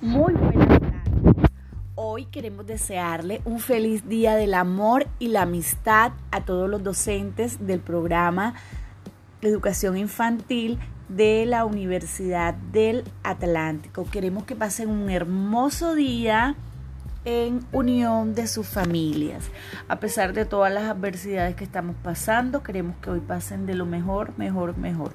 Muy buenas tardes. Hoy queremos desearle un feliz día del amor y la amistad a todos los docentes del programa de educación infantil de la Universidad del Atlántico. Queremos que pasen un hermoso día en unión de sus familias. A pesar de todas las adversidades que estamos pasando, queremos que hoy pasen de lo mejor, mejor, mejor.